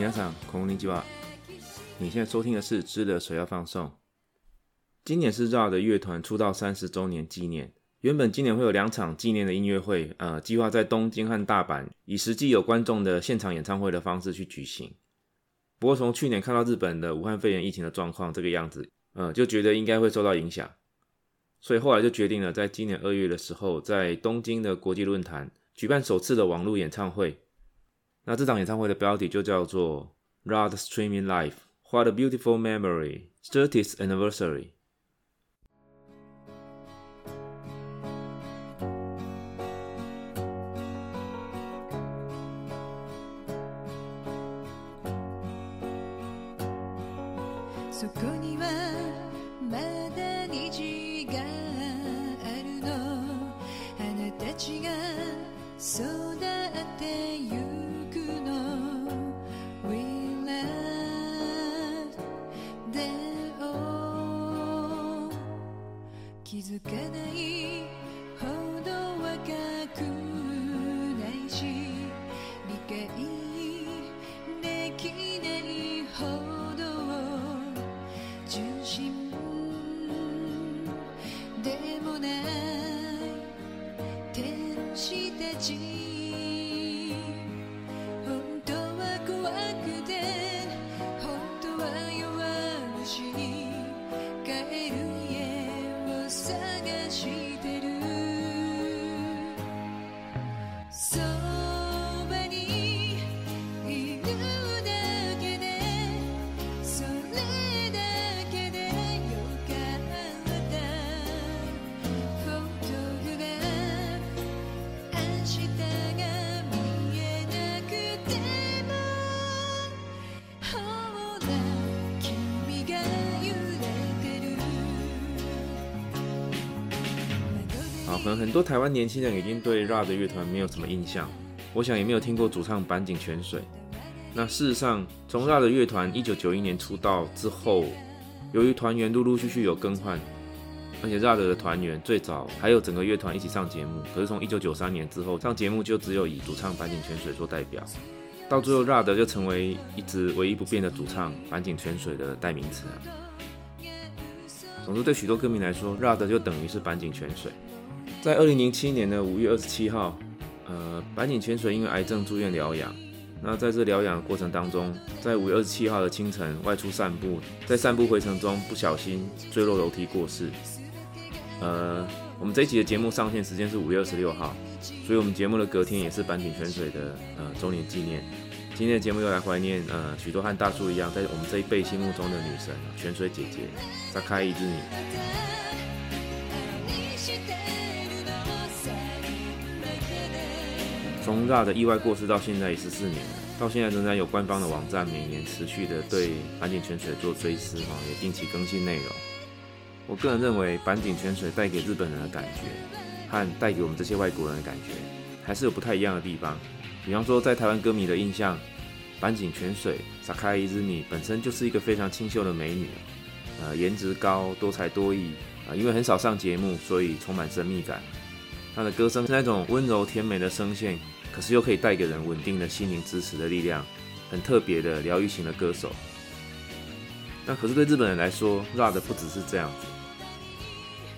皆さんこんにちは。你现在收听的是《知了水要放送》。今年是 R 的乐团出道三十周年纪念。原本今年会有两场纪念的音乐会，呃，计划在东京和大阪以实际有观众的现场演唱会的方式去举行。不过从去年看到日本的武汉肺炎疫情的状况这个样子，呃，就觉得应该会受到影响，所以后来就决定了在今年二月的时候，在东京的国际论坛举办首次的网络演唱会。 那这场演唱会的标题就叫做《Rod Streaming Live》，What a Beautiful Memory，30th Anniversary。そこにはまだ虹があるのあなたちが育って 可能很多台湾年轻人已经对 RA 的乐团没有什么印象，我想也没有听过主唱坂井泉水。那事实上，从 RA 的乐团一九九一年出道之后，由于团员陆陆续续有更换，而且 RA 的团员最早还有整个乐团一起上节目，可是从一九九三年之后，上节目就只有以主唱坂井泉水做代表，到最后 RA 的就成为一直唯一不变的主唱坂井泉水的代名词。总之，对许多歌迷来说，R 的就等于是坂井泉水。在二零零七年的五月二十七号，呃，坂井泉水因为癌症住院疗养。那在这疗养的过程当中，在五月二十七号的清晨外出散步，在散步回程中不小心坠落楼梯过世。呃，我们这一集的节目上线时间是五月二十六号，所以我们节目的隔天也是坂井泉水的呃周年纪念。今天的节目又来怀念呃许多和大叔一样，在我们这一辈心目中的女神泉水姐姐撒开一只你。从 R 的意外过世到现在也十四年了，到现在仍然有官方的网站每年持续的对坂井泉水做追思哈，也定期更新内容。我个人认为坂井泉水带给日本人的感觉，和带给我们这些外国人的感觉，还是有不太一样的地方。比方说，在台湾歌迷的印象，坂井泉水萨卡伊之女本身就是一个非常清秀的美女，呃，颜值高，多才多艺啊、因为很少上节目，所以充满神秘感。他的歌声是那种温柔甜美的声线，可是又可以带给人稳定的心灵支持的力量，很特别的疗愈型的歌手。那可是对日本人来说，Rap 不只是这样子。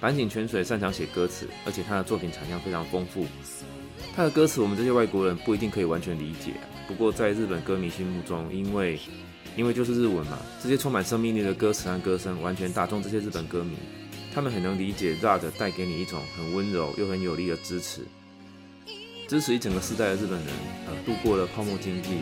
坂井泉水擅长写歌词，而且他的作品产量非常丰富。他的歌词我们这些外国人不一定可以完全理解，不过在日本歌迷心目中，因为因为就是日文嘛，这些充满生命力的歌词和歌声完全打中这些日本歌迷。他们很能理解 R 的带给你一种很温柔又很有力的支持，支持一整个世代的日本人，呃，度过了泡沫经济。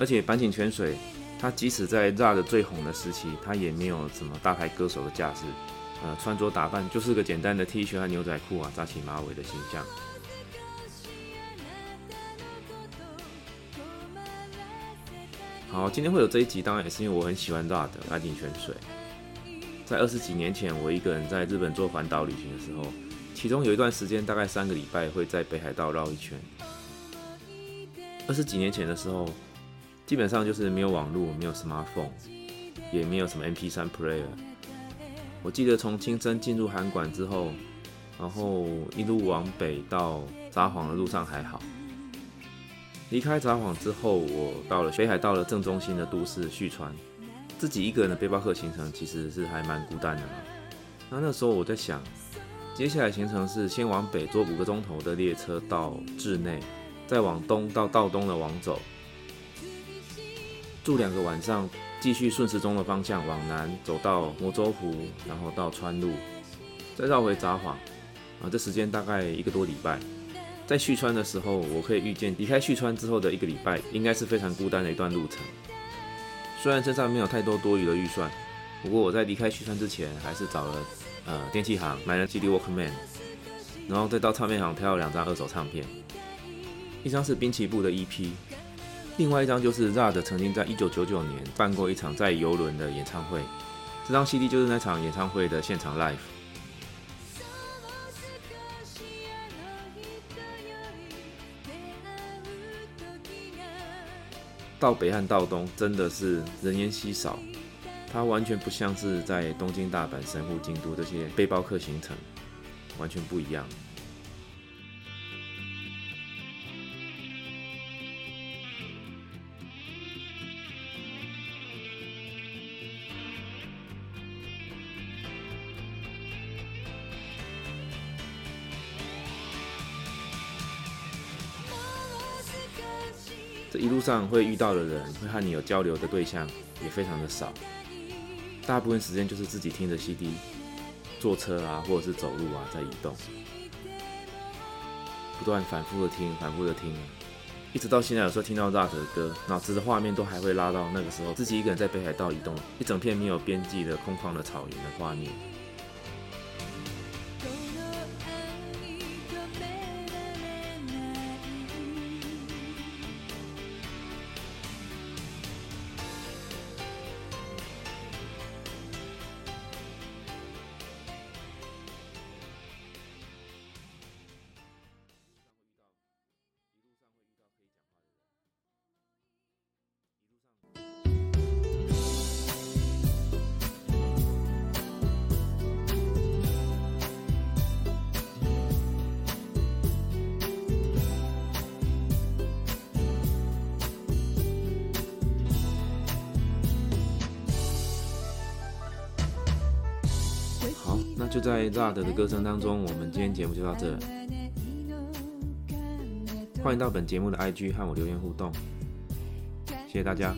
而且板井泉水，他即使在 r a 的最红的时期，他也没有什么大牌歌手的架势，呃，穿着打扮就是个简单的 T 恤和牛仔裤啊，扎起马尾的形象。好，今天会有这一集，当然也是因为我很喜欢 r a 的板井泉水。在二十几年前，我一个人在日本做环岛旅行的时候，其中有一段时间，大概三个礼拜会在北海道绕一圈。二十几年前的时候，基本上就是没有网络，没有 smartphone，也没有什么 MP3 player。我记得从青森进入函馆之后，然后一路往北到札幌的路上还好。离开札幌之后，我到了北海道的正中心的都市旭川，自己一个人的背包客行程其实是还蛮孤单的嘛。那那时候我在想，接下来行程是先往北坐五个钟头的列车到志内，再往东到道东的往走，住两个晚上，继续顺时钟的方向往南走到魔州湖，然后到川路，再绕回札幌。啊，这时间大概一个多礼拜。在旭川的时候，我可以预见离开旭川之后的一个礼拜，应该是非常孤单的一段路程。虽然身上没有太多多余的预算，不过我在离开旭川之前，还是找了呃电器行买了 CD Walkman，然后再到唱片行挑了两张二手唱片，一张是滨崎步的 EP，另外一张就是 ZA 曾经在一九九九年办过一场在游轮的演唱会，这张 CD 就是那场演唱会的现场 live。到北和到东真的是人烟稀少，它完全不像是在东京、大阪、神户、京都这些背包客行程，完全不一样。这一路上会遇到的人，会和你有交流的对象也非常的少，大部分时间就是自己听着 CD，坐车啊，或者是走路啊，在移动，不断反复的听，反复的听，一直到现在，有时候听到 ZA 的歌，脑子的画面都还会拉到那个时候，自己一个人在北海道移动，一整片没有边际的空旷的草原的画面。就在 RAD 的歌声当中，我们今天节目就到这。欢迎到本节目的 IG 和我留言互动，谢谢大家。